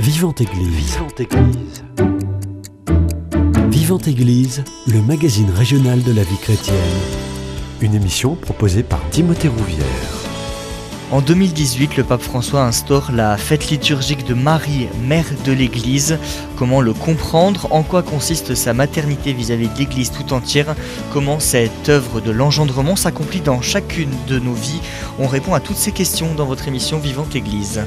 Vivante Église. Vivante Église. Vivante Église, le magazine régional de la vie chrétienne. Une émission proposée par Timothée Rouvière. En 2018, le pape François instaure la fête liturgique de Marie, mère de l'Église. Comment le comprendre? En quoi consiste sa maternité vis-à-vis de l'Église tout entière? Comment cette œuvre de l'engendrement s'accomplit dans chacune de nos vies? On répond à toutes ces questions dans votre émission Vivante Église.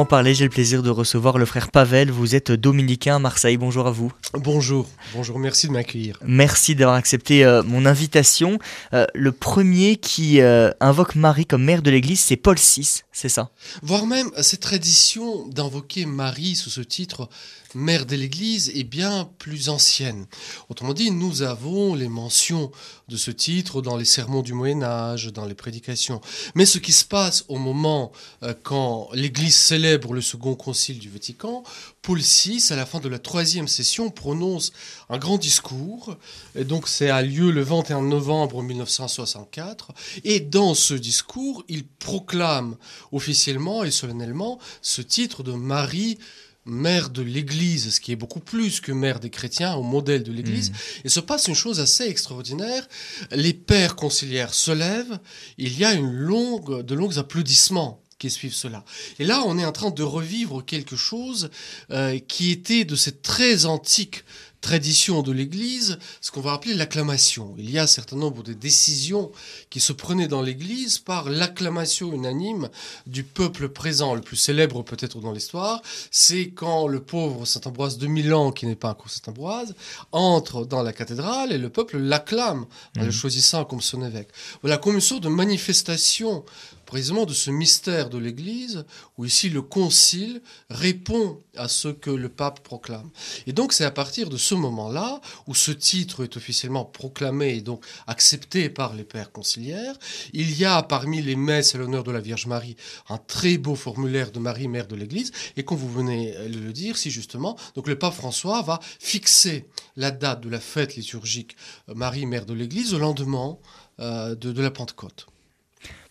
En parler, j'ai le plaisir de recevoir le frère Pavel. Vous êtes dominicain à Marseille. Bonjour à vous. Bonjour, bonjour, merci de m'accueillir. Merci d'avoir accepté euh, mon invitation. Euh, le premier qui euh, invoque Marie comme mère de l'Église, c'est Paul VI, c'est ça? Voire même cette tradition d'invoquer Marie sous ce titre mère de l'Église est bien plus ancienne. Autrement dit, nous avons les mentions de ce titre dans les sermons du Moyen Âge, dans les prédications. Mais ce qui se passe au moment euh, quand l'Église célèbre le second concile du Vatican, Paul VI, à la fin de la troisième session, prononce un grand discours. Et donc, c'est a lieu le 21 novembre 1964. Et dans ce discours, il proclame officiellement et solennellement ce titre de Marie mère de l'Église, ce qui est beaucoup plus que mère des chrétiens, au modèle de l'Église. Et se passe une chose assez extraordinaire. Les pères conciliaires se lèvent, il y a une longue, de longs applaudissements qui suivent cela. Et là, on est en train de revivre quelque chose euh, qui était de cette très antique tradition de l'Église, ce qu'on va appeler l'acclamation. Il y a un certain nombre de décisions qui se prenaient dans l'Église par l'acclamation unanime du peuple présent. Le plus célèbre peut-être dans l'histoire, c'est quand le pauvre Saint Ambroise de Milan, qui n'est pas encore Saint Ambroise, entre dans la cathédrale et le peuple l'acclame en le mmh. choisissant comme son évêque. Voilà comme une sorte de manifestation précisément de ce mystère de l'Église, où ici le concile répond à ce que le pape proclame. Et donc c'est à partir de ce moment-là, où ce titre est officiellement proclamé et donc accepté par les pères conciliaires, il y a parmi les messes à l'honneur de la Vierge Marie un très beau formulaire de Marie, mère de l'Église, et comme vous venez de le dire, si justement, donc le pape François va fixer la date de la fête liturgique Marie, mère de l'Église, au lendemain euh, de la Pentecôte.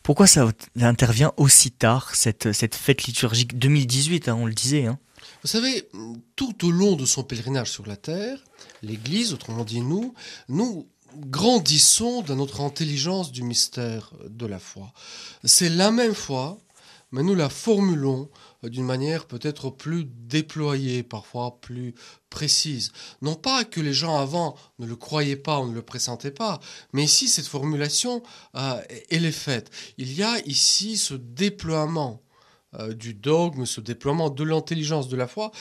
Pourquoi ça intervient aussi tard, cette, cette fête liturgique 2018, hein, on le disait hein? Vous savez, tout au long de son pèlerinage sur la terre, l'Église, autrement dit nous, nous grandissons dans notre intelligence du mystère de la foi. C'est la même foi, mais nous la formulons d'une manière peut-être plus déployée, parfois plus précise. Non pas que les gens avant ne le croyaient pas ou ne le pressentaient pas, mais ici, cette formulation, euh, elle est faite. Il y a ici ce déploiement euh, du dogme, ce déploiement de l'intelligence de la foi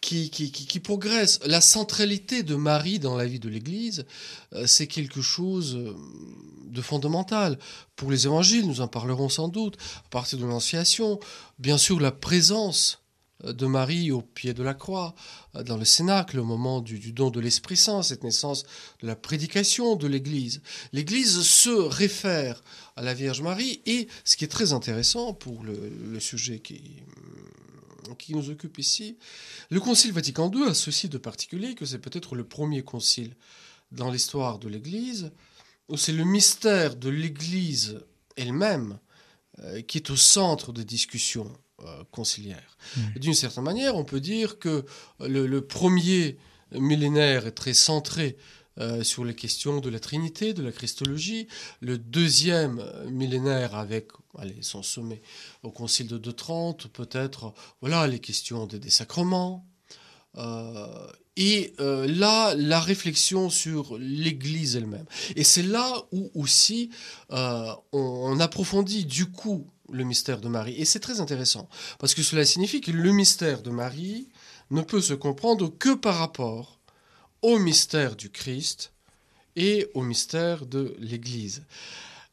qui, qui, progresse. La centralité de Marie dans la vie de l'Église, euh, c'est quelque chose de fondamental. Pour les évangiles, nous en parlerons sans doute, à partir de l'Annonciation, bien sûr la présence de Marie au pied de la croix, dans le Cénacle, au moment du, don de l'Esprit Saint, cette naissance de la prédication de l'Église. L'Église se réfère à la Vierge Marie et ce qui est très intéressant pour le, sujet qui, qui nous occupe ici, le Concile Vatican II a ceci de particulier que c'est peut-être le premier concile dans l'histoire de l'Église c'est le mystère de l'Église elle-même euh, qui est au centre des discussions euh, conciliaire. Hmm. D'une certaine manière, on peut dire que le, premier millénaire est très centré euh, sur les questions de la Trinité, de la Christologie. Le deuxième millénaire, avec allez, son sommet au Concile de 230, peut-être voilà les questions des, sacrements. Euh, et là, la réflexion sur l'Église elle-même. Et c'est là où aussi on, approfondit du coup le mystère de Marie. Et c'est très intéressant, parce que cela signifie que le mystère de Marie ne peut se comprendre que par rapport au mystère du Christ et au mystère de l'Église.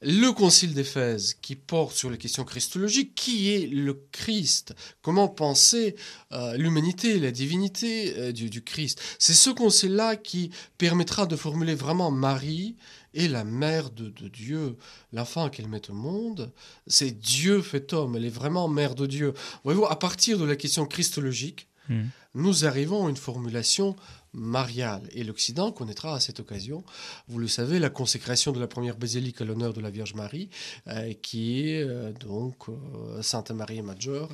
Le Concile d'Éphèse, qui porte sur les questions christologiques, qui est le Christ. Comment penser euh, l'humanité, la divinité euh, du, Christ? C'est ce concile-là qui permettra de formuler vraiment Marie et la mère de, Dieu, l'enfant qu'elle met au monde, c'est Dieu fait homme, elle est vraiment mère de Dieu. Voyez-vous, à partir de la question christologique, Hmm. nous arrivons à une formulation mariale. Et l'Occident connaîtra à cette occasion, vous le savez, la consécration de la première basilique à l'honneur de la Vierge Marie, euh, qui est euh, donc euh, Sainte Marie Maggiore,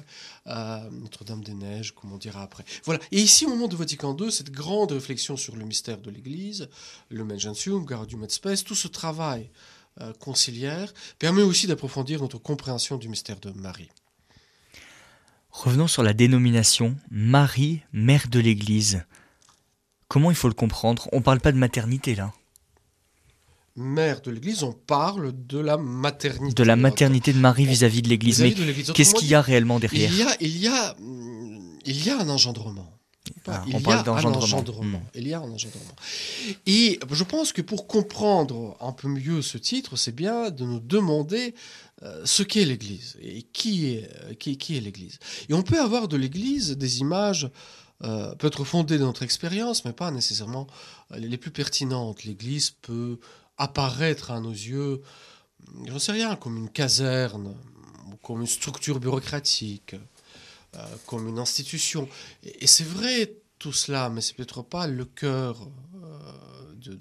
Notre-Dame des Neiges, comme on dira après. Voilà. Et ici, au moment de Vatican II, cette grande réflexion sur le mystère de l'Église, le Gentium, Gaudium et Spes, tout ce travail conciliaire permet aussi d'approfondir notre compréhension du mystère de Marie. Revenons sur la dénomination Marie, mère de l'Église. Comment il faut le comprendre? On parle pas de maternité là. Mère de l'Église, on parle de la maternité. De la maternité de Marie vis-à-vis de l'Église. Mais qu'est-ce qu'il y a réellement derrière? Il y a, il y a, il y a un engendrement. Ah, il on y parle a un d'engendrement. engendrement. Hmm. Il y a un engendrement. Et je pense que pour comprendre un peu mieux ce titre, c'est bien de nous demander euh, ce qu'est l'Église et qui est, euh, qui, qui est l'Église. Et on peut avoir de l'Église des images euh, peut-être fondées dans notre expérience, mais pas nécessairement les les plus pertinentes. L'Église peut apparaître à nos yeux, j'en sais rien, comme une caserne, ou comme une structure bureaucratique, euh, comme une institution. Et, c'est vrai tout cela, mais c'est peut-être pas le cœur euh,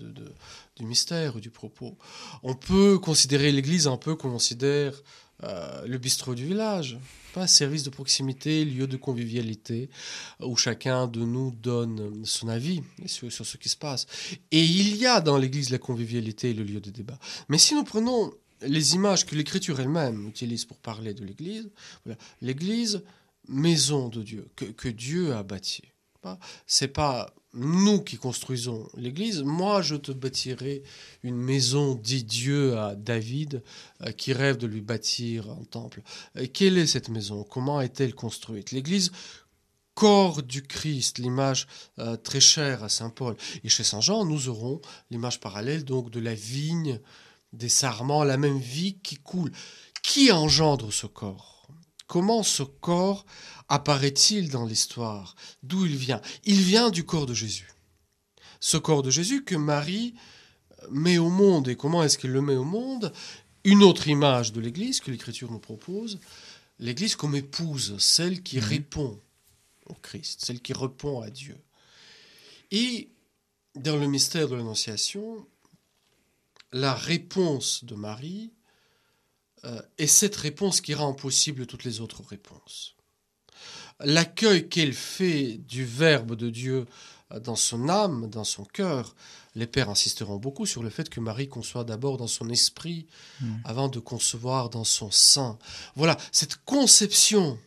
du mystère ou du propos. On peut considérer l'Église un peu comme on considère euh, le bistrot du village, pas service de proximité, lieu de convivialité, où chacun de nous donne son avis sur, ce qui se passe. Et il y a dans l'Église la convivialité et le lieu de débat. Mais si nous prenons les images que l'Écriture elle-même utilise pour parler de l'Église, l'Église, maison de Dieu, que, que Dieu a bâtie. C'est pas nous qui construisons l'Église. Moi, je te bâtirai une maison, dit Dieu à David, euh, qui rêve de lui bâtir un temple. Quelle est cette maison? Comment est-elle construite? L'Église, corps du Christ, l'image euh, très chère à Saint Paul. Et chez Saint Jean, nous aurons l'image parallèle donc de la vigne, des sarments, la même vie qui coule. Qui engendre ce corps? Comment ce corps apparaît-il dans l'histoire? D'où il vient? Il vient du corps de Jésus. Ce corps de Jésus que Marie met au monde. Et comment est-ce qu'elle le met au monde? Une autre image de l'Église que l'Écriture nous propose. L'Église comme épouse, celle qui Mhm. répond au Christ, celle qui répond à Dieu. Et dans le mystère de l'Annonciation, la réponse de Marie euh, est cette réponse qui rend possible toutes les autres réponses. L'accueil qu'elle fait du Verbe de Dieu euh, dans son âme, dans son cœur, les pères insisteront beaucoup sur le fait que Marie conçoit d'abord dans son esprit Mm. avant de concevoir dans son sein. Voilà, cette conception,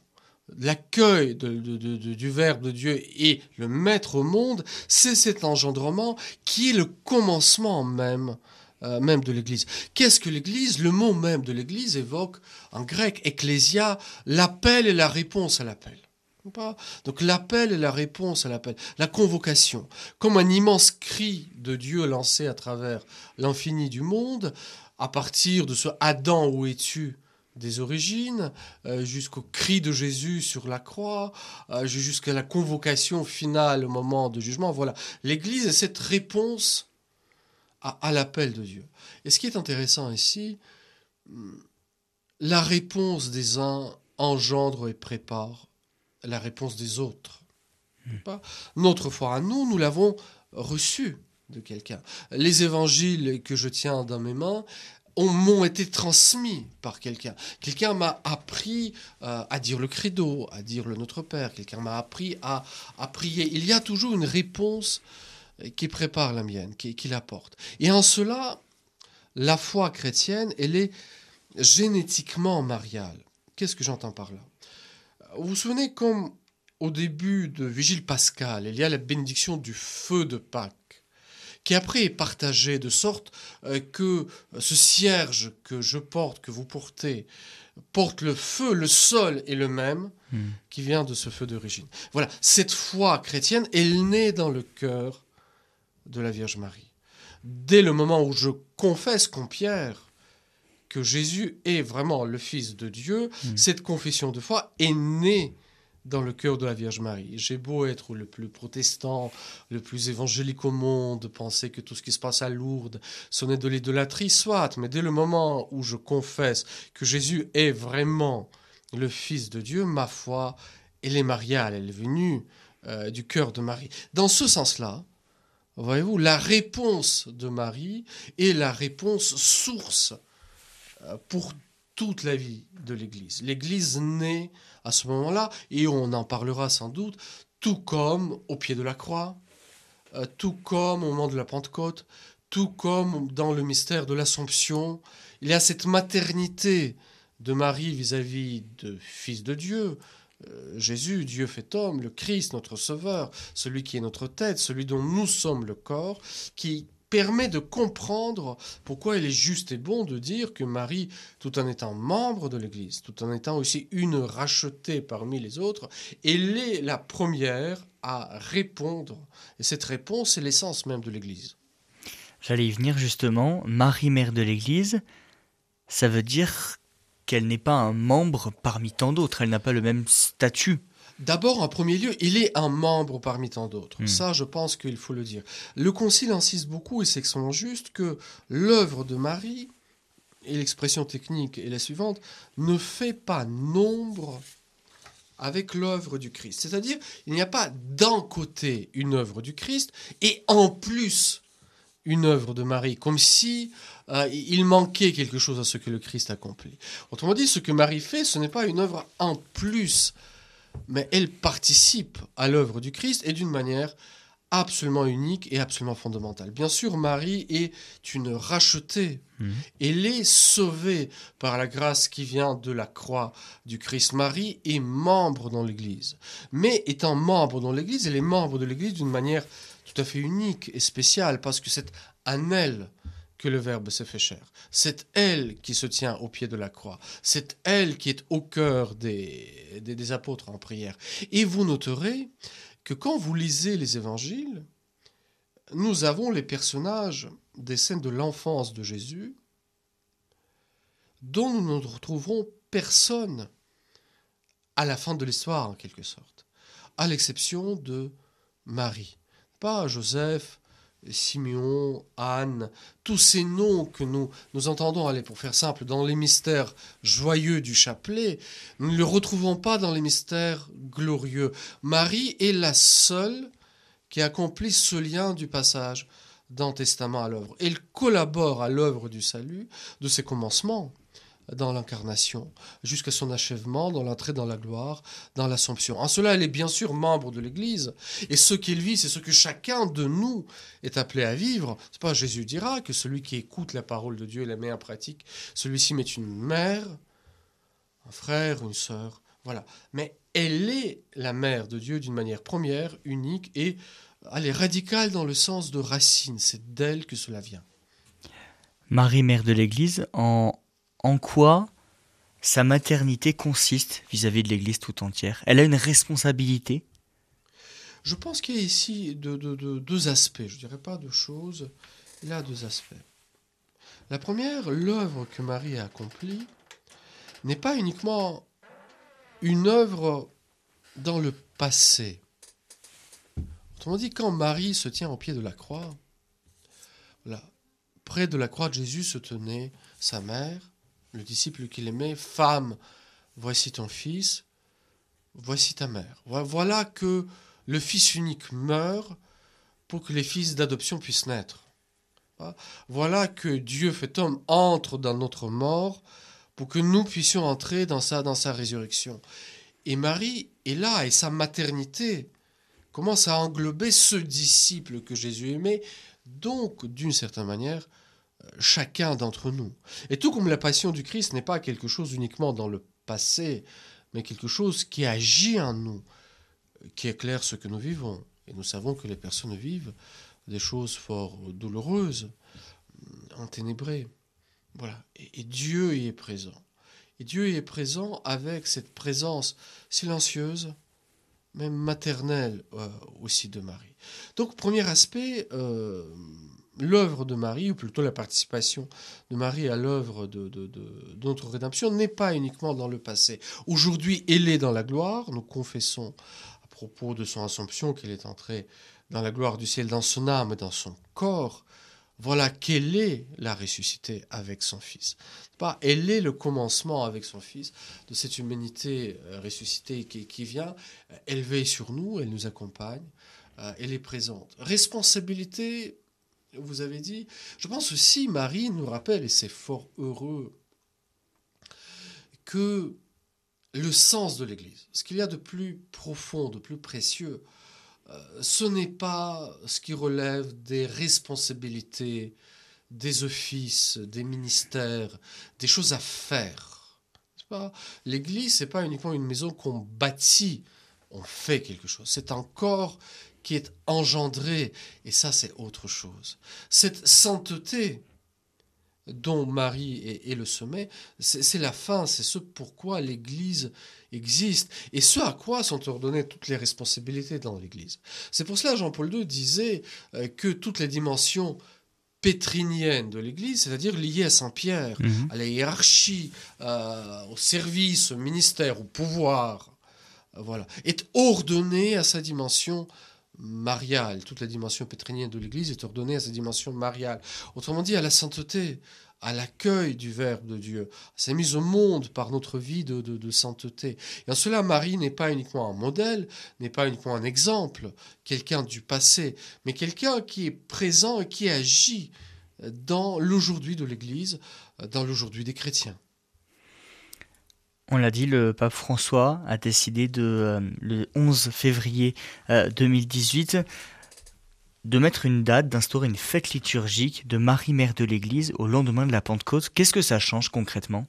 l'accueil de- de- de- de- du Verbe de Dieu et le mettre au monde, c'est cet engendrement qui est le commencement même, euh, même de l'Église. Qu'est-ce que l'Église? Le mot même de l'Église évoque en grec, ecclésia, l'appel et la réponse à l'appel. Donc l'appel et la réponse à l'appel, la convocation, comme un immense cri de Dieu lancé à travers l'infini du monde, à partir de ce Adam où es-tu? des origines, euh, jusqu'au cri de Jésus sur la croix, euh, jusqu'à la convocation finale au moment de jugement. Voilà, l'Église est cette réponse à, à l'appel de Dieu. Et ce qui est intéressant ici, la réponse des uns engendre et prépare la réponse des autres. Pas Notre foi à nous, nous l'avons reçue de quelqu'un. Les évangiles que je tiens dans mes mains ont- m'ont été transmis par quelqu'un. Quelqu'un m'a appris euh, à dire le credo, à dire le Notre Père. Quelqu'un m'a appris à, à prier. Il y a toujours une réponse qui prépare la mienne, qui, qui l'apporte. Et en cela, la foi chrétienne, elle est génétiquement mariale. Qu'est-ce que j'entends par là? Vous vous souvenez comme au début de Vigile Pascal, il y a la bénédiction du feu de Pâques, qui après est partagée de sorte euh, que ce cierge que je porte, que vous portez, porte le feu, le sol est le même, Hmm. qui vient de ce feu d'origine. Voilà, cette foi chrétienne, elle naît dans le cœur de la Vierge Marie. Dès le moment où je confesse comme Pierre que Jésus est vraiment le Fils de Dieu, Mm. cette confession de foi est née dans le cœur de la Vierge Marie. J'ai beau être le plus protestant, le plus évangélique au monde, penser que tout ce qui se passe à Lourdes, ce n'est de l'idolâtrie, soit, mais dès le moment où je confesse que Jésus est vraiment le Fils de Dieu, ma foi, elle est mariale, elle est venue euh, du cœur de Marie. Dans ce sens-là, voyez-vous, la réponse de Marie est la réponse source euh, pour toute la vie de l'Église. L'Église naît à ce moment-là, et on en parlera sans doute, tout comme au pied de la croix, euh, tout comme au moment de la Pentecôte, tout comme dans le mystère de l'Assomption. Il y a cette maternité de Marie vis-à-vis de Fils de Dieu, Jésus, Dieu fait homme, le Christ, notre Sauveur, celui qui est notre tête, celui dont nous sommes le corps, qui permet de comprendre pourquoi il est juste et bon de dire que Marie, tout en étant membre de l'Église, tout en étant aussi une rachetée parmi les autres, elle est la première à répondre. Et cette réponse est l'essence même de l'Église. J'allais y venir justement. Marie, mère de l'Église, ça veut dire qu'elle n'est pas un membre parmi tant d'autres, elle n'a pas le même statut. D'abord, en premier lieu, il est un membre parmi tant d'autres. Hmm. Ça, je pense qu'il faut le dire. Le Concile insiste beaucoup, et c'est extrêmement juste, que l'œuvre de Marie, et l'expression technique est la suivante, ne fait pas nombre avec l'œuvre du Christ. C'est-à-dire, il n'y a pas d'un côté une œuvre du Christ, et en plus une œuvre de Marie, comme si euh, il manquait quelque chose à ce que le Christ accomplit. Autrement dit, ce que Marie fait, ce n'est pas une œuvre en plus mais elle participe à l'œuvre du Christ et d'une manière absolument unique et absolument fondamentale. Bien sûr, Marie est une rachetée. Mhm. Elle est sauvée par la grâce qui vient de la croix du Christ. Marie est membre dans l'Église. Mais étant membre dans l'Église, elle est membre de l'Église d'une manière tout à fait unique et spéciale parce que c'est un elle que le Verbe s'est fait chair. C'est elle qui se tient au pied de la croix. C'est elle qui est au cœur des, des, apôtres en prière. Et vous noterez que quand vous lisez les évangiles, nous avons les personnages des scènes de l'enfance de Jésus dont nous ne retrouverons personne à la fin de l'histoire en quelque sorte, à l'exception de Marie. Pas Joseph, Simeon, Anne, tous ces noms que nous, nous entendons, aller pour faire simple, dans les mystères joyeux du chapelet, nous ne les retrouvons pas dans les mystères glorieux. Marie est la seule qui accomplit ce lien du passage d'un testament à l'œuvre. Elle collabore à l'œuvre du salut de ses commencements dans l'incarnation, jusqu'à son achèvement, dans l'entrée dans la gloire, dans l'assomption. En cela, elle est bien sûr membre de l'Église. Et ce qu'il vit, c'est ce que chacun de nous est appelé à vivre. C'est pas Jésus dira que celui qui écoute la parole de Dieu et la met en pratique, celui-ci met une mère, un frère, une sœur. Voilà. Mais elle est la mère de Dieu d'une manière première, unique, et elle est radicale dans le sens de racine. C'est d'elle que cela vient. Marie, mère de l'Église, en, en quoi sa maternité consiste vis-à-vis de l'Église tout entière Elle a une responsabilité Je pense qu'il y a ici deux aspects, je ne dirais pas deux choses, il y a deux aspects. La première, l'œuvre que Marie a accomplie n'est pas uniquement une œuvre dans le passé. Autrement dit, quand Marie se tient au pied de la croix, là, près de la croix de Jésus se tenait sa mère, le disciple qu'il aimait, Femme, voici ton fils, voici ta mère. Voilà que le Fils unique meurt pour que les fils d'adoption puissent naître. Voilà que Dieu fait homme entre dans notre mort pour que nous puissions entrer dans sa, dans sa résurrection. Et Marie est là, et sa maternité commence à englober ce disciple que Jésus aimait, donc d'une certaine manière chacun d'entre nous. Et tout comme la passion du Christ n'est pas quelque chose uniquement dans le passé, mais quelque chose qui agit en nous, qui éclaire ce que nous vivons. Et nous savons que les personnes vivent des choses fort douloureuses, enténébrées. Voilà. Et, Dieu y est présent. Et Dieu y est présent avec cette présence silencieuse, même maternelle euh, aussi de Marie. Donc, premier aspect, euh, l'œuvre de Marie, ou plutôt la participation de Marie à l'œuvre de, notre rédemption, n'est pas uniquement dans le passé. Aujourd'hui, elle est dans la gloire. Nous confessons à propos de son assomption qu'elle est entrée dans la gloire du ciel, dans son âme, dans son corps. voilà qu'elle est la ressuscité avec son Fils. Pas, elle est le commencement avec son Fils de cette humanité euh, ressuscitée qui, qui vient. Elle veille sur nous, elle nous accompagne, euh, elle est présente. Responsabilité, vous avez dit, je pense aussi, Marie nous rappelle, et c'est fort heureux, que le sens de l'Église, ce qu'il y a de plus profond, de plus précieux, euh, ce n'est pas ce qui relève des responsabilités, des offices, des ministères, des choses à faire. L'Église, c'est pas uniquement une maison qu'on bâtit, on fait quelque chose. C'est un corps qui est engendré, et ça, c'est autre chose. Cette sainteté dont Marie est, le sommet, c'est la fin, c'est ce pourquoi l'Église existe et ce à quoi sont ordonnées toutes les responsabilités dans l'Église. C'est pour cela Jean-Paul II disait euh, que toutes les dimensions pétriniennes de l'Église, c'est-à-dire liées à Saint-Pierre, mhm. à la hiérarchie, euh, au service, au ministère, au pouvoir, euh, voilà, est ordonnée à sa dimension mariale. Toute la dimension pétrinienne de l'Église est ordonnée à sa dimension mariale. Autrement dit, à la sainteté, à l'accueil du Verbe de Dieu, c'est mise au monde par notre vie de, sainteté. Et en cela, Marie n'est pas uniquement un modèle, n'est pas uniquement un exemple, quelqu'un du passé, mais quelqu'un qui est présent et qui agit dans l'aujourd'hui de l'Église, dans l'aujourd'hui des chrétiens. On l'a dit, le pape François a décidé de, euh, le 11 février 2018 euh, de mettre une date, d'instaurer une fête liturgique de Marie-Mère de l'Église au lendemain de la Pentecôte. Qu'est-ce que ça change concrètement?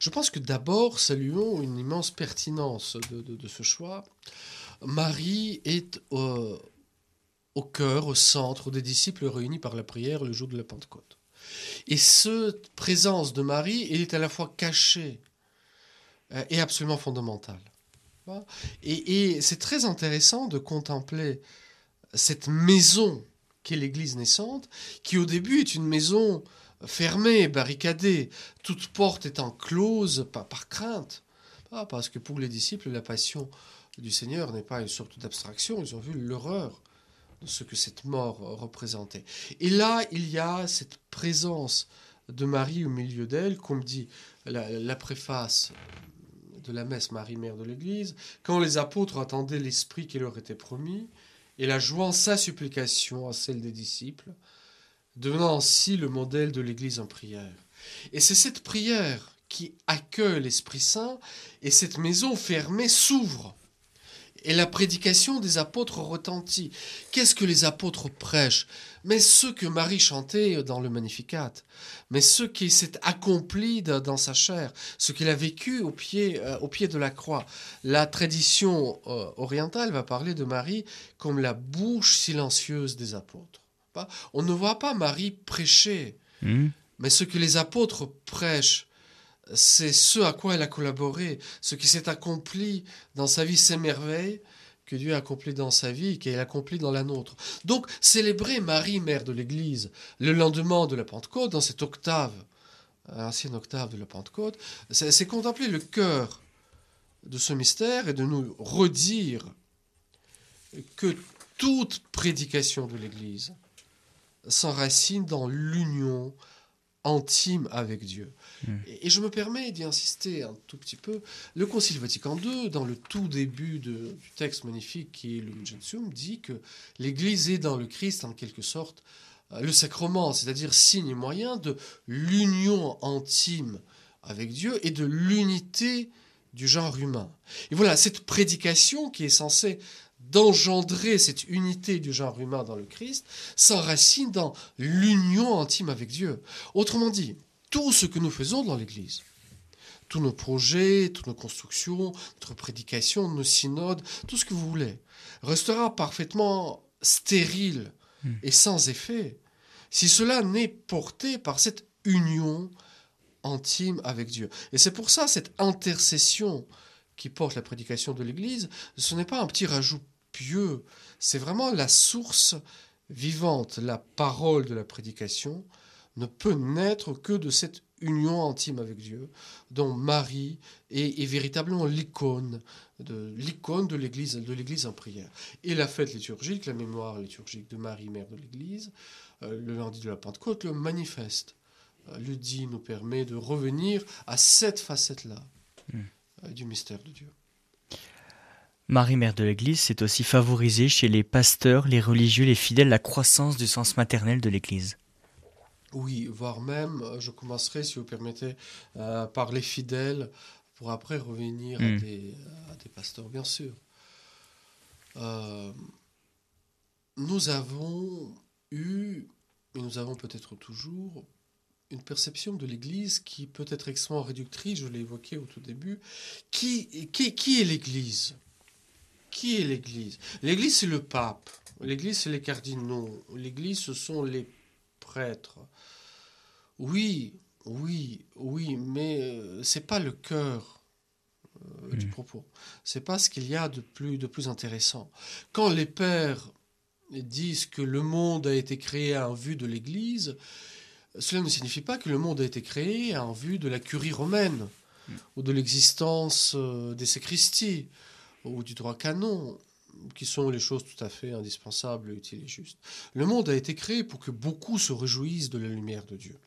Je pense que d'abord, saluons une immense pertinence de, ce choix. Marie est au, au cœur, au centre des disciples réunis par la prière le jour de la Pentecôte. Et cette présence de Marie, est à la fois cachée euh, et absolument fondamentale. Et, c'est très intéressant de contempler cette maison qu'est l'église naissante, qui au début est une maison fermée, barricadée, toute porte étant close, pas par crainte, pas parce que pour les disciples, la passion du Seigneur n'est pas une sorte d'abstraction, ils ont vu l'horreur de ce que cette mort représentait. Et là, il y a cette présence de Marie au milieu d'elle, comme dit la préface de la messe Marie, Mère de l'Église, quand les apôtres attendaient l'Esprit qui leur était promis, et la jouant sa supplication à celle des disciples, devenant ainsi le modèle de l'Église en prière. Et c'est cette prière qui accueille l'Esprit Saint, et cette maison fermée s'ouvre. Et la prédication des apôtres retentit. Qu'est-ce que les apôtres prêchent? Mais ce que Marie chantait dans le Magnificat, mais ce qui s'est accompli dans sa chair, ce qu'il a vécu au pied, euh, au pied de la croix. La tradition euh, orientale va parler de Marie comme la bouche silencieuse des apôtres. On ne voit pas Marie prêcher, hmm? mais ce que les apôtres prêchent, c'est ce à quoi elle a collaboré, ce qui s'est accompli dans sa vie, ces merveilles que Dieu a accompli dans sa vie, qu'elle a accompli dans la nôtre. Donc, célébrer Marie, mère de l'Église, le lendemain de la Pentecôte, dans cette octave, ancienne octave de la Pentecôte, c'est contempler le cœur de ce mystère et de nous redire que toute prédication de l'Église s'enracine dans l'union intime avec Dieu. Hmm. Et, je me permets d'y insister un tout petit peu. Le Concile Vatican II, dans le tout début du texte magnifique qui est le Gentium, dit que l'Église est dans le Christ en quelque sorte euh, le sacrement, c'est-à-dire signe et moyen de l'union intime avec Dieu et de l'unité du genre humain. Et voilà, cette prédication qui est censée d'engendrer cette unité du genre humain dans le Christ s'enracine dans l'union intime avec Dieu. Autrement dit, tout ce que nous faisons dans l'Église, tous nos projets, toutes nos constructions, notre prédication, nos synodes, tout ce que vous voulez, restera parfaitement stérile hmm. et sans effet si cela n'est porté par cette union intime avec Dieu. Et c'est pour ça cette intercession qui porte la prédication de l'Église, ce n'est pas un petit rajout pieux, c'est vraiment la source vivante, la parole de la prédication, ne peut naître que de cette union intime avec Dieu, dont Marie est, véritablement l'icône de l'icône de l'Église, de l'Église en prière. Et la fête liturgique, la mémoire liturgique de Marie, mère de l'Église, euh, le lundi de la Pentecôte, le manifeste. Euh, le dit nous permet de revenir à cette facette-là hmm. euh, du mystère de Dieu. Marie, mère de l'Église, c'est aussi favoriser chez les pasteurs, les religieux, les fidèles la croissance du sens maternel de l'Église. Oui, voire même, je commencerai, si vous permettez, par les fidèles, pour après revenir à, hmm. des, pasteurs, bien sûr. nous avons eu, et nous avons peut-être toujours, une perception de l'Église qui peut être extrêmement réductrice, je l'ai évoqué au tout début. Qui, qui, qui est l'Église? Qui est l'Église? L'Église, c'est le pape. L'Église, c'est les cardinaux. L'Église, ce sont les prêtres. Oui, oui, oui, mais euh, c'est pas le cœur euh, du propos. C'est pas ce qu'il y a de plus, de plus intéressant. Quand les pères disent que le monde a été créé en vue de l'Église, cela ne signifie pas que le monde a été créé en vue de la curie romaine mm. ou de l'existence euh, des sacristies ou du droit canon, qui sont les choses tout à fait indispensables, utiles et justes. Le monde a été créé pour que beaucoup se réjouissent de la lumière de Dieu,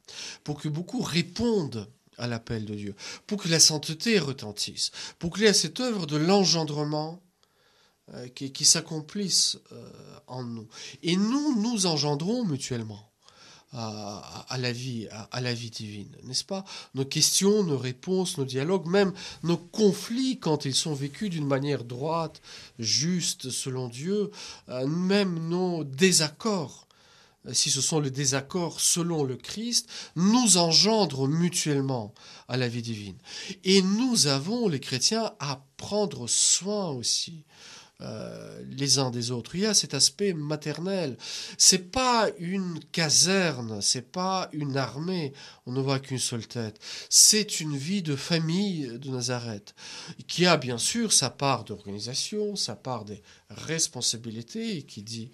pour que beaucoup répondent à l'appel de Dieu, pour que la sainteté retentisse, pour qu'il y ait cette œuvre de l'engendrement euh, qui, s'accomplissent euh, en nous. Et nous, nous engendrons mutuellement. À, la vie, à, la vie divine, n'est-ce pas? Nos questions, nos réponses, nos dialogues, même nos conflits quand ils sont vécus d'une manière droite, juste, selon Dieu, euh, même nos désaccords, si ce sont les désaccords selon le Christ, nous engendrent mutuellement à la vie divine. Et nous avons, les chrétiens, à prendre soin aussi euh, les uns des autres. Il y a cet aspect maternel. C'est pas une caserne, c'est pas une armée. On ne voit qu'une seule tête. C'est une vie de famille de Nazareth qui a bien sûr sa part d'organisation, sa part des responsabilités, qui dit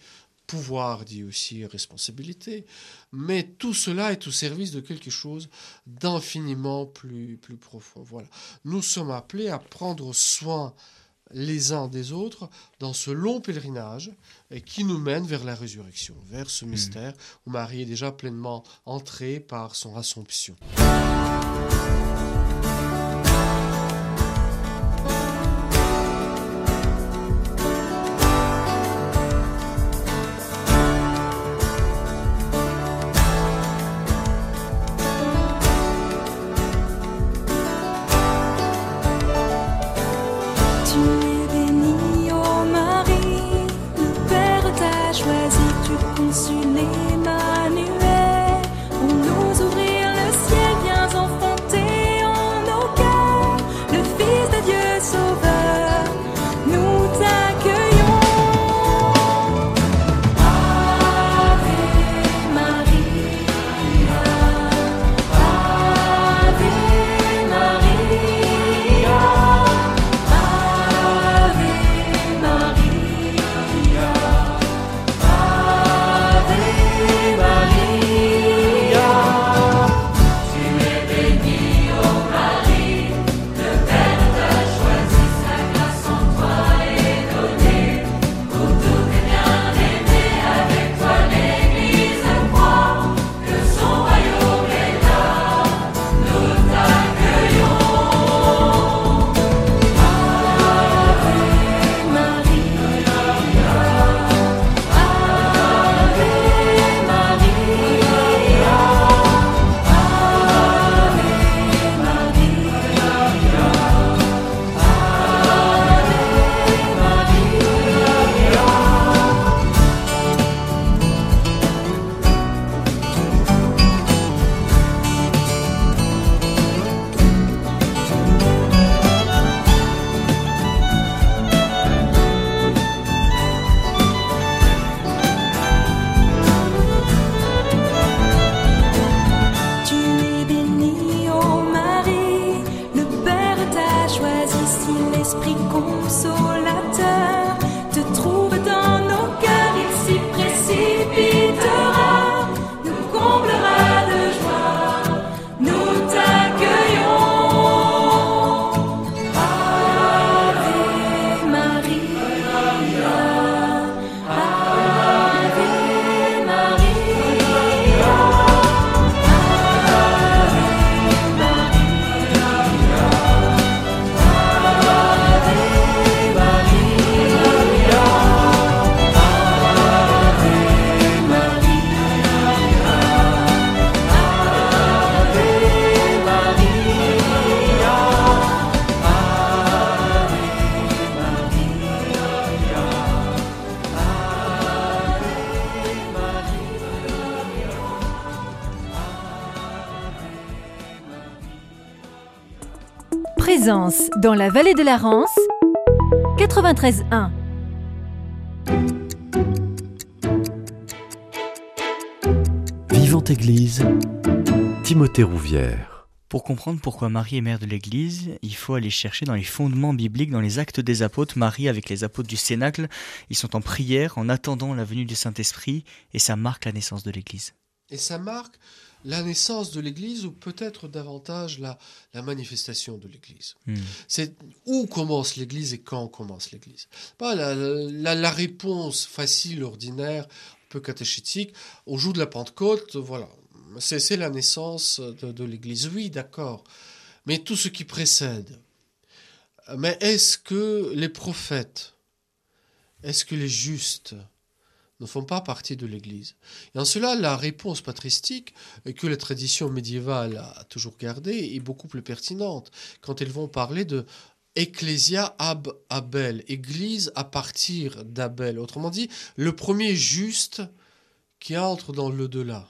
pouvoir dit aussi responsabilité, mais tout cela est au service de quelque chose d'infiniment plus, plus profond. Voilà. Nous sommes appelés à prendre soin les uns des autres dans ce long pèlerinage qui nous mène vers la résurrection, vers ce hmm. mystère où Marie est déjà pleinement entrée par son Assomption. Présence dans la vallée de la Rance, 93.1. Vivante Église, Timothée Rouvière. Pour comprendre pourquoi Marie est mère de l'Église, il faut aller chercher dans les fondements bibliques, dans les actes des apôtres. Marie, avec les apôtres du Cénacle, ils sont en prière en attendant la venue du Saint-Esprit et ça marque la naissance de l'Église. Et ça marque la naissance de l'Église ou peut-être davantage la, la manifestation de l'Église. Hmm. C'est où commence l'Église et quand commence l'Église. Pas la, la, la réponse facile, ordinaire, un peu catéchétique, au jour de la Pentecôte, voilà, c'est la naissance de, de l'Église. Oui, d'accord, mais tout ce qui précède. Mais est-ce que les prophètes, est-ce que les justes, ne font pas partie de l'Église. Et en cela, la réponse patristique que la tradition médiévale a toujours gardée est beaucoup plus pertinente quand ils vont parler de Ecclesia ab Abel, Église à partir d'Abel. Autrement dit, le premier juste qui entre dans le delà.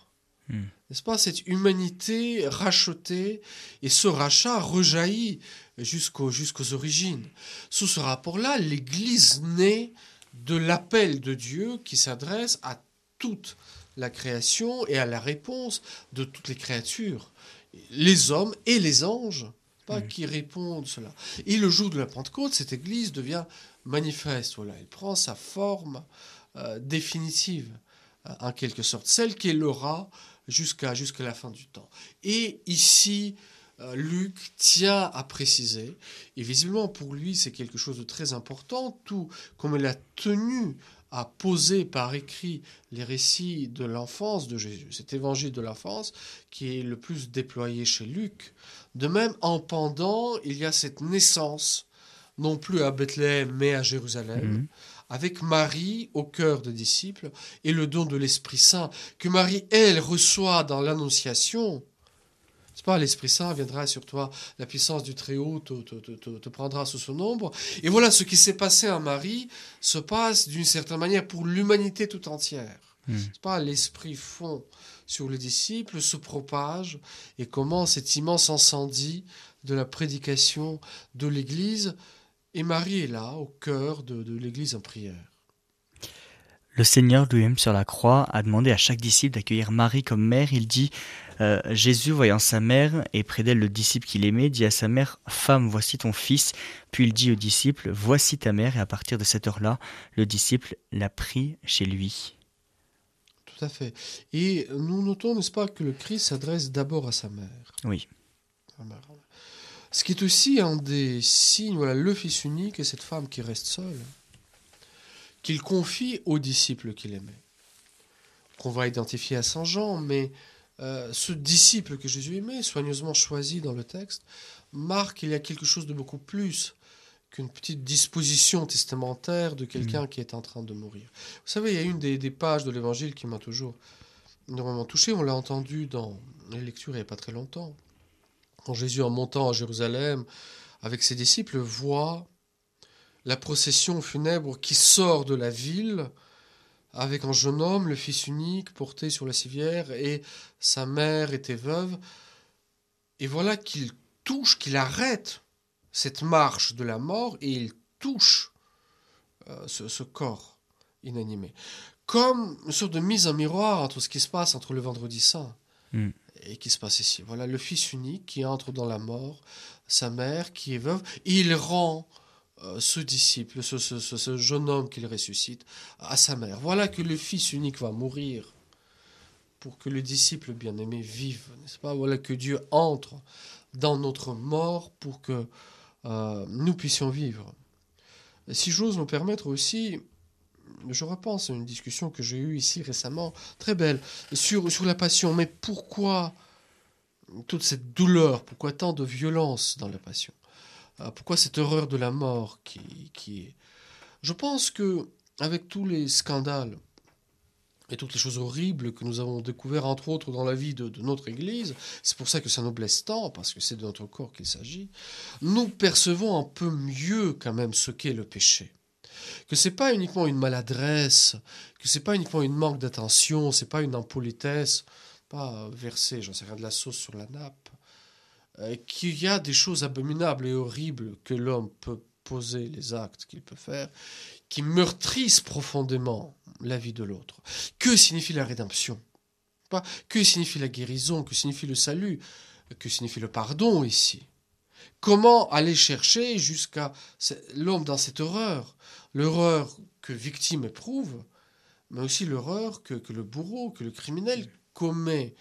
Hmm. N'est-ce pas? Cette humanité rachetée et ce rachat rejaillit jusqu'aux jusqu'aux origines. Sous ce rapport-là, l'Église naît de l'appel de Dieu qui s'adresse à toute la création et à la réponse de toutes les créatures, les hommes et les anges, pas qui répondent cela. Et le jour de la Pentecôte, cette Église devient manifeste. Voilà, elle prend sa forme euh, définitive, euh, en quelque sorte, celle qu'elle aura jusqu'à jusqu'à la fin du temps. Et ici, Luc tient à préciser, et visiblement pour lui c'est quelque chose de très important, tout comme il a tenu à poser par écrit les récits de l'enfance de Jésus, cet évangile de l'enfance qui est le plus déployé chez Luc. De même, en pendant, il y a cette naissance, non plus à Bethléem, mais à Jérusalem, Mhm. avec Marie au cœur des disciples et le don de l'Esprit Saint que Marie, elle, reçoit dans l'Annonciation. C'est pas? l'Esprit Saint viendra sur toi, la puissance du Très-Haut te, te- te- te- prendra sous son ombre. Et voilà, ce qui s'est passé à Marie se passe d'une certaine manière pour l'humanité tout entière. C'est pas? l'Esprit fond sur les disciples, se propage et commence cet immense incendie de la prédication de l'Église. Et Marie est là, au cœur de, de l'Église en prière. Le Seigneur lui-même sur la croix a demandé à chaque disciple d'accueillir Marie comme mère. Il dit euh, Jésus, voyant sa mère et près d'elle le disciple qu'il aimait, dit à sa mère Femme, voici ton fils. Puis il dit au disciple Voici ta mère. Et à partir de cette heure-là, le disciple l'a pris chez lui. Tout à fait. Et nous notons, n'est-ce pas, que le Christ s'adresse d'abord à sa mère. Oui. Sa mère. Ce qui est aussi un des signes, voilà, le Fils unique et cette femme qui reste seule, qu'il confie aux disciples qu'il aimait, qu'on va identifier à Saint Jean, mais euh, ce disciple que Jésus aimait, soigneusement choisi dans le texte, marque qu'il y a quelque chose de beaucoup plus qu'une petite disposition testamentaire de quelqu'un qui est en train de mourir. Vous savez, il y a une des, des pages de l'Évangile qui m'a toujours énormément touché, on l'a entendu dans les lectures il n'y a pas très longtemps. Quand Jésus, en montant à Jérusalem avec ses disciples, voit la procession funèbre qui sort de la ville avec un jeune homme, le fils unique, porté sur la civière, et sa mère était veuve. Et voilà qu'il touche, qu'il arrête cette marche de la mort et il touche euh, ce, ce corps inanimé. Comme une sorte de mise en miroir entre ce qui se passe entre le vendredi saint Mm. et qui se passe ici. Voilà le fils unique qui entre dans la mort, sa mère qui est veuve, et il rend ce disciple, ce, jeune homme qu'il ressuscite, à sa mère. Voilà que le fils unique va mourir pour que le disciple bien-aimé vive, n'est-ce pas? Voilà que Dieu entre dans notre mort pour que euh, nous puissions vivre. Si j'ose me permettre aussi, je repense à une discussion que j'ai eue ici récemment, très belle, sur, sur la passion. Mais pourquoi toute cette douleur? Pourquoi tant de violence dans la passion? Euh, Pourquoi cette horreur de la mort qui, est... Je pense que avec tous les scandales et toutes les choses horribles que nous avons découvertes, entre autres, dans la vie de, de notre Église, c'est pour ça que ça nous blesse tant, parce que c'est de notre corps qu'il s'agit, nous percevons un peu mieux quand même ce qu'est le péché. Que c'est pas uniquement une maladresse, que c'est pas uniquement une manque d'attention, c'est pas une impolitesse, pas verser, j'en sais rien, de la sauce sur la nappe, euh, qu'il y a des choses abominables et horribles que l'homme peut poser, les actes qu'il peut faire, qui meurtrissent profondément la vie de l'autre. Que signifie la rédemption? Que signifie la guérison? Que signifie le salut? Que signifie le pardon ici? Comment aller chercher jusqu'à l'homme dans cette horreur? L'horreur que victime éprouve, mais aussi l'horreur que, que, le bourreau, que le criminel commet.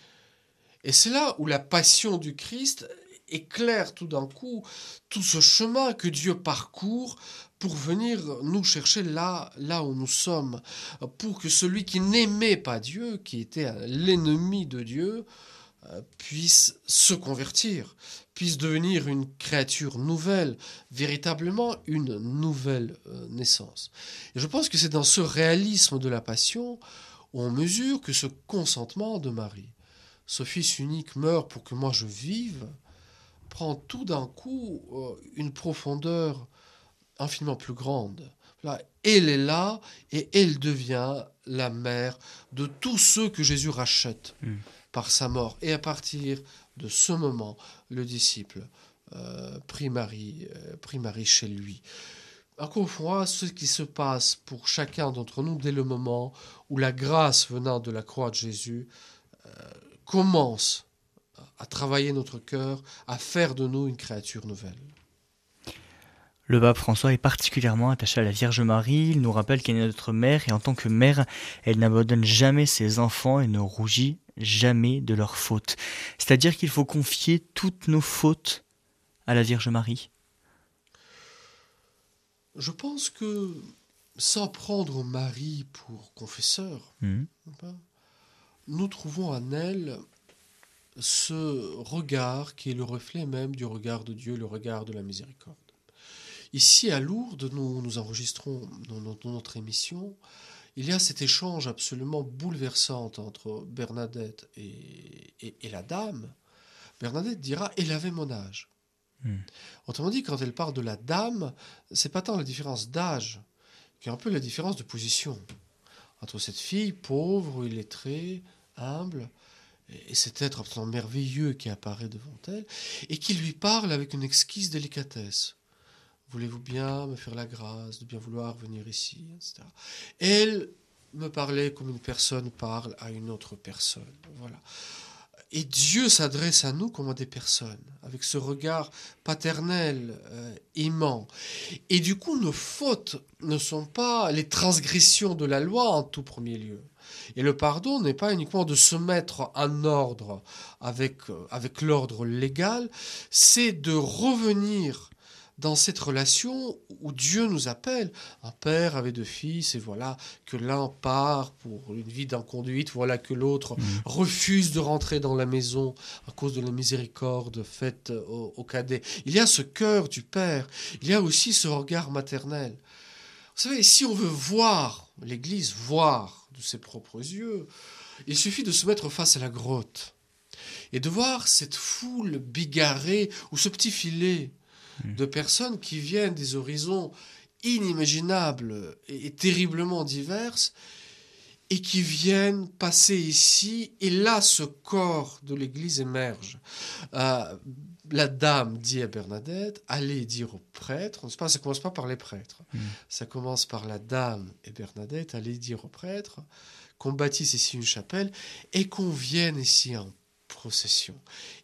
Et c'est là où la passion du Christ éclaire tout d'un coup tout ce chemin que Dieu parcourt pour venir nous chercher là, là où nous sommes, pour que celui qui n'aimait pas Dieu, qui était l'ennemi de Dieu, euh, puisse se convertir, puisse devenir une créature nouvelle, véritablement une nouvelle euh, naissance. Et je pense que c'est dans ce réalisme de la passion où on mesure que ce consentement de Marie, ce Fils unique meurt pour que moi je vive, prend tout d'un coup euh, une profondeur infiniment plus grande. Là, elle est là et elle devient la mère de tous ceux que Jésus rachète hmm. par sa mort. Et à partir de ce moment, le disciple euh, prit, Marie, euh, Marie chez lui. Encore une fois, ce qui se passe pour chacun d'entre nous dès le moment où la grâce venant de la croix de Jésus commence à travailler notre cœur, à faire de nous une créature nouvelle. Le pape François est particulièrement attaché à la Vierge Marie. Il nous rappelle qu'elle est notre mère et en tant que mère, elle n'abandonne jamais ses enfants et ne rougit jamais de leurs fautes. C'est-à-dire qu'il faut confier toutes nos fautes à la Vierge Marie. Je pense que sans prendre Marie pour confesseur, mmh. nous trouvons en elle ce regard qui est le reflet même du regard de Dieu, le regard de la miséricorde. Ici à Lourdes, nous, nous enregistrons dans, notre émission, il y a cet échange absolument bouleversant entre Bernadette et, la dame. Bernadette dira Elle avait mon âge. Hmm. Autrement dit, quand elle parle de la dame, c'est pas tant la différence d'âge qu'un peu la différence de position entre cette fille pauvre, illettrée, humble, et cet être absolument merveilleux qui apparaît devant elle, et qui lui parle avec une exquise délicatesse. Voulez-vous bien me faire la grâce de bien vouloir venir ici, etc. Elle me parlait comme une personne parle à une autre personne. Voilà. Et Dieu s'adresse à nous comme à des personnes, avec ce regard paternel, euh, aimant. Et du coup, nos fautes ne sont pas les transgressions de la loi en tout premier lieu. Et le pardon n'est pas uniquement de se mettre en ordre avec, euh, avec l'ordre légal, c'est de revenir dans cette relation où Dieu nous appelle. Un père avait deux fils, et voilà que l'un part pour une vie d'inconduite, voilà que l'autre mmh. refuse de rentrer dans la maison à cause de la miséricorde faite au, au, cadet. Il y a ce cœur du père, il y a aussi ce regard maternel. Vous savez, si on veut voir l'Église, voir de ses propres yeux, il suffit de se mettre face à la grotte et de voir cette foule bigarrée ou ce petit filet Hmm. de personnes qui viennent des horizons inimaginables et, terriblement diverses et qui viennent passer ici, et là ce corps de l'Église émerge. Euh, la dame dit à Bernadette, allez dire aux prêtres, ça ne commence pas par les prêtres, hmm. ça commence par la dame et Bernadette, allez dire aux prêtres qu'on bâtisse ici une chapelle et qu'on vienne ici en procession.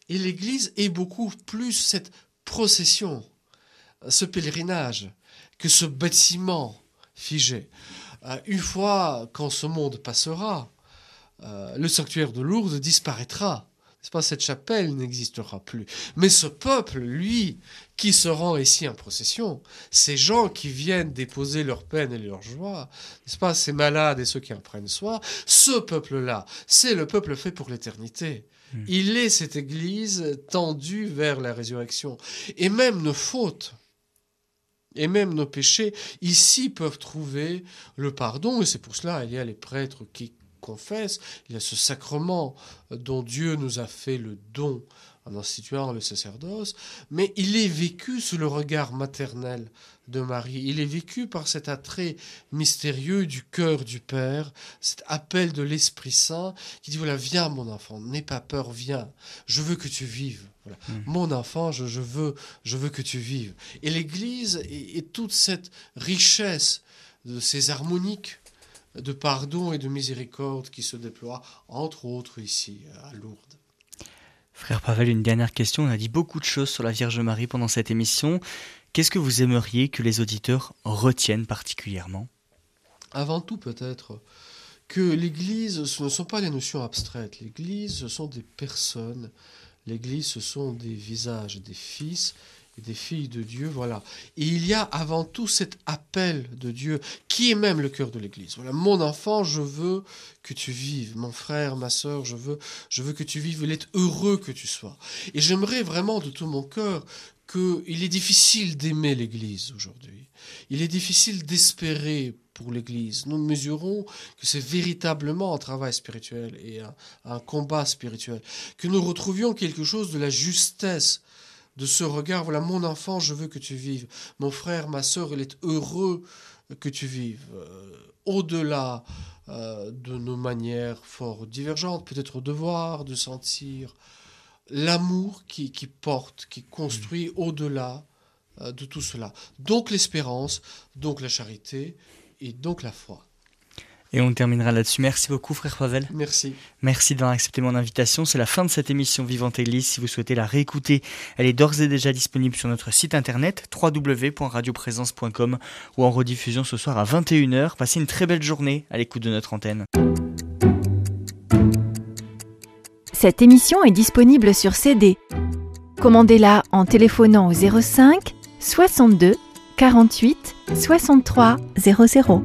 Et l'Église est beaucoup plus cette procession, ce pèlerinage, que ce bâtiment figé. Euh, une fois quand ce monde passera, euh, le sanctuaire de Lourdes disparaîtra. Pas, cette chapelle n'existera plus. Mais ce peuple, lui, qui se rend ici en procession, ces gens qui viennent déposer leur peine et leur joie, n'est-ce pas, ces malades et ceux qui en prennent soin, ce peuple-là, c'est le peuple fait pour l'éternité. Hmm. Il est cette Église tendue vers la résurrection. Et même nos fautes, et même nos péchés, ici peuvent trouver le pardon. Et c'est pour cela il y a les prêtres qui confessent, il y a ce sacrement dont Dieu nous a fait le don en instituant le sacerdoce, mais il est vécu sous le regard maternel de Marie. Il est vécu par cet attrait mystérieux du cœur du Père, cet appel de l'Esprit Saint qui dit, voilà, viens mon enfant, n'aie pas peur, viens, je veux que tu vives. Voilà. Mm. Mon enfant, je, veux, je veux que tu vives. Et l'Église et, toute cette richesse de ces harmoniques de pardon et de miséricorde qui se déploient, entre autres ici à Lourdes. Frère Pavel, une dernière question. On a dit beaucoup de choses sur la Vierge Marie pendant cette émission. Qu'est-ce que vous aimeriez que les auditeurs retiennent particulièrement? Avant tout, peut-être que l'Église, ce ne sont pas des notions abstraites. L'Église, ce sont des personnes. L'Église, ce sont des visages, des fils des filles de Dieu. Voilà. Et il y a avant tout cet appel de Dieu qui est même le cœur de l'Église. Voilà, mon enfant, je veux que tu vives. Mon frère, ma soeur, je veux, je veux que tu vives. Il est heureux que tu sois. Et j'aimerais vraiment de tout mon cœur qu'il est difficile d'aimer l'Église aujourd'hui. Il est difficile d'espérer pour l'Église. Nous mesurons que c'est véritablement un travail spirituel et un, combat spirituel. Que nous retrouvions quelque chose de la justesse de ce regard. Voilà, mon enfant, je veux que tu vives. Mon frère, ma soeur, il est heureux que tu vives. Euh, au-delà euh, de nos manières fort divergentes, peut-être au devoir de sentir l'amour qui, porte, qui construit au-delà euh, de tout cela. Donc l'espérance, donc la charité et donc la foi. Et on terminera là-dessus. Merci beaucoup, frère Pavel. Merci. Merci d'avoir accepté mon invitation. C'est la fin de cette émission Vivante Église. Si vous souhaitez la réécouter, elle est d'ores et déjà disponible sur notre site internet www.radioprésence.com ou en rediffusion ce soir à 21h. Passez une très belle journée à l'écoute de notre antenne. Cette émission est disponible sur CD. Commandez-la en téléphonant au 05 62 48 63 00